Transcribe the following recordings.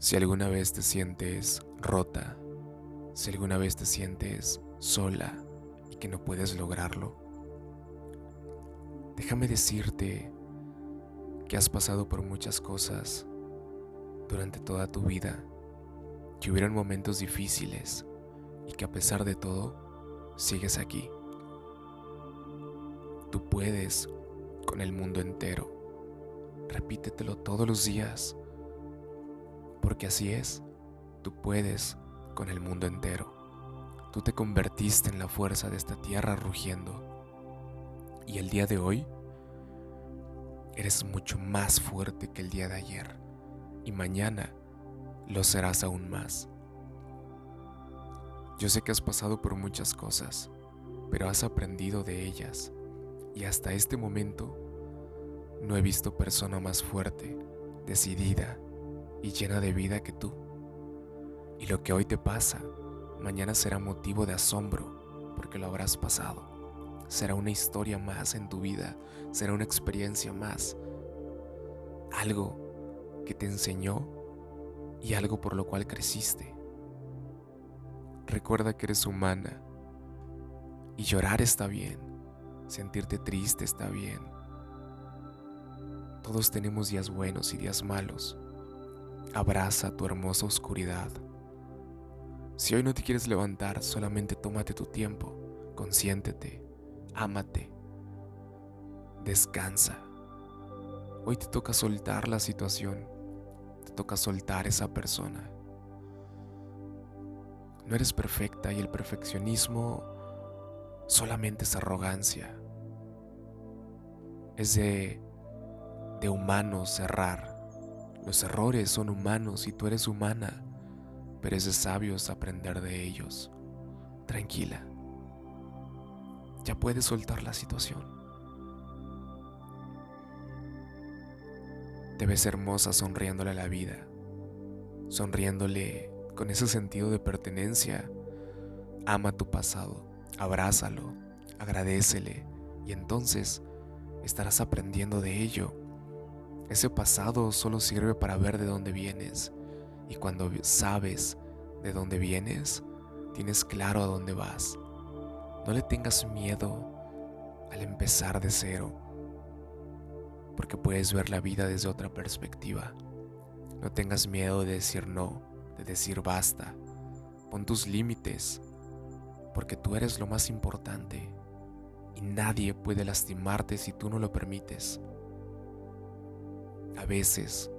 Si alguna vez te sientes rota, si alguna vez te sientes sola y que no puedes lograrlo, déjame decirte que has pasado por muchas cosas durante toda tu vida, que hubieron momentos difíciles y que a pesar de todo, sigues aquí. Tú puedes con el mundo entero. Repítetelo todos los días porque así es, tú puedes con el mundo entero. Tú te convertiste en la fuerza de esta tierra rugiendo. Y el día de hoy eres mucho más fuerte que el día de ayer. Y mañana lo serás aún más. Yo sé que has pasado por muchas cosas, pero has aprendido de ellas. Y hasta este momento no he visto persona más fuerte, decidida y llena de vida que tú. Y lo que hoy te pasa, mañana será motivo de asombro porque lo habrás pasado. Será una historia más en tu vida, será una experiencia más. Algo que te enseñó y algo por lo cual creciste. Recuerda que eres humana y llorar está bien, sentirte triste está bien. Todos tenemos días buenos y días malos Abraza tu hermosa oscuridad. Si hoy no te quieres levantar, solamente tómate tu tiempo, consiéntete, ámate, descansa. Hoy te toca soltar la situación, te toca soltar esa persona. No eres perfecta y el perfeccionismo solamente es arrogancia. Es de, de humano cerrar los errores son humanos y tú eres humana, pero es de sabios aprender de ellos. Tranquila. Ya puedes soltar la situación. Te ves hermosa sonriéndole a la vida, sonriéndole con ese sentido de pertenencia. Ama tu pasado, abrázalo, agradecele y entonces estarás aprendiendo de ello ese pasado solo sirve para ver de dónde vienes. Y cuando sabes de dónde vienes, tienes claro a dónde vas. No le tengas miedo al empezar de cero, porque puedes ver la vida desde otra perspectiva. No tengas miedo de decir no, de decir basta. Pon tus límites, porque tú eres lo más importante y nadie puede lastimarte si tú no lo permites. A veces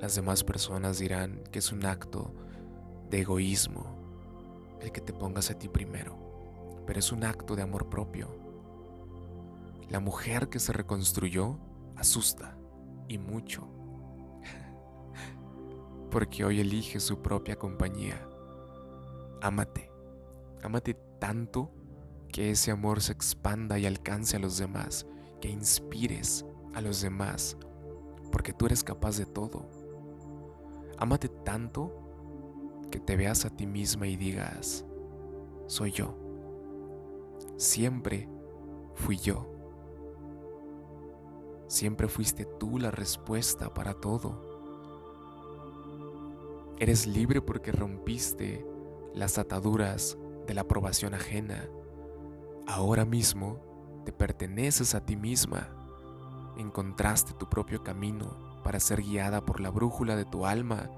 las demás personas dirán que es un acto de egoísmo el que te pongas a ti primero, pero es un acto de amor propio. La mujer que se reconstruyó asusta y mucho, porque hoy elige su propia compañía. Ámate, ámate tanto que ese amor se expanda y alcance a los demás, que inspires a los demás porque tú eres capaz de todo. Ámate tanto que te veas a ti misma y digas, soy yo. Siempre fui yo. Siempre fuiste tú la respuesta para todo. Eres libre porque rompiste las ataduras de la aprobación ajena. Ahora mismo te perteneces a ti misma encontraste tu propio camino para ser guiada por la brújula de tu alma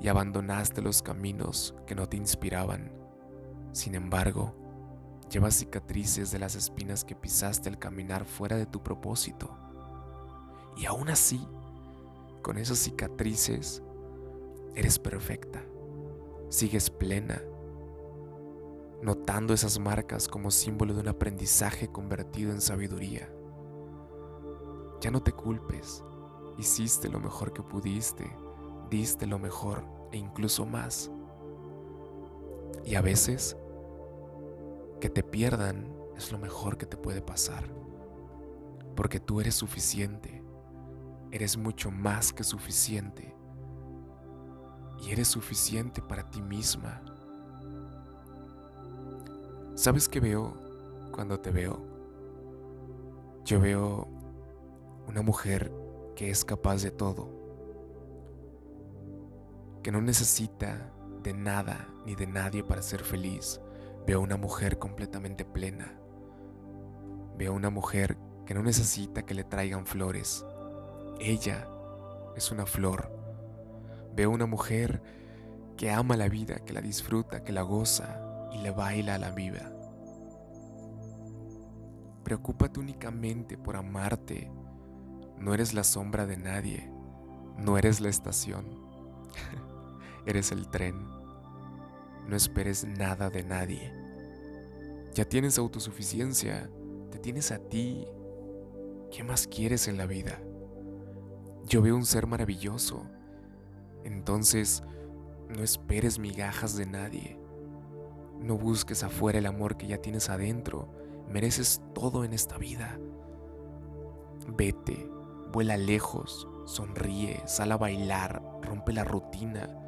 y abandonaste los caminos que no te inspiraban. Sin embargo, llevas cicatrices de las espinas que pisaste al caminar fuera de tu propósito. Y aún así, con esas cicatrices, eres perfecta, sigues plena, notando esas marcas como símbolo de un aprendizaje convertido en sabiduría. Ya no te culpes. Hiciste lo mejor que pudiste, diste lo mejor e incluso más. Y a veces, que te pierdan es lo mejor que te puede pasar. Porque tú eres suficiente. Eres mucho más que suficiente. Y eres suficiente para ti misma. ¿Sabes qué veo cuando te veo? Yo veo una mujer que es capaz de todo. que no necesita de nada ni de nadie para ser feliz. Veo una mujer completamente plena. Veo una mujer que no necesita que le traigan flores. Ella es una flor. Veo una mujer que ama la vida, que la disfruta, que la goza y le baila a la vida. Preocúpate únicamente por amarte. No eres la sombra de nadie. No eres la estación. eres el tren. No esperes nada de nadie. Ya tienes autosuficiencia. Te tienes a ti. ¿Qué más quieres en la vida? Yo veo un ser maravilloso. Entonces, no esperes migajas de nadie. No busques afuera el amor que ya tienes adentro. Mereces todo en esta vida. Vete, vuela lejos, sonríe, sal a bailar, rompe la rutina.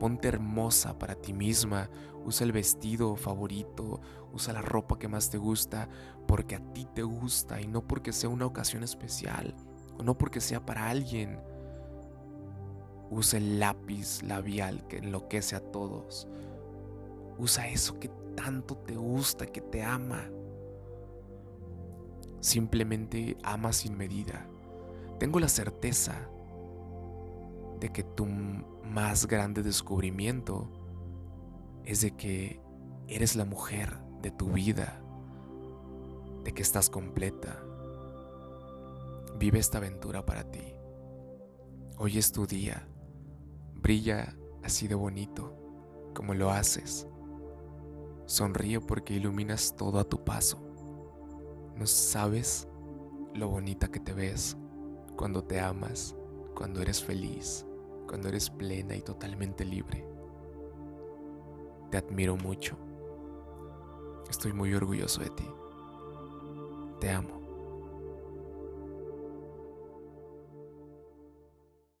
Ponte hermosa para ti misma, usa el vestido favorito, usa la ropa que más te gusta, porque a ti te gusta y no porque sea una ocasión especial, o no porque sea para alguien. Usa el lápiz labial que enloquece a todos. Usa eso que tanto te gusta, que te ama. Simplemente ama sin medida. Tengo la certeza de que tu más grande descubrimiento es de que eres la mujer de tu vida, de que estás completa. Vive esta aventura para ti. Hoy es tu día. Brilla así de bonito como lo haces. Sonríe porque iluminas todo a tu paso. No sabes lo bonita que te ves cuando te amas, cuando eres feliz, cuando eres plena y totalmente libre. Te admiro mucho. Estoy muy orgulloso de ti. Te amo.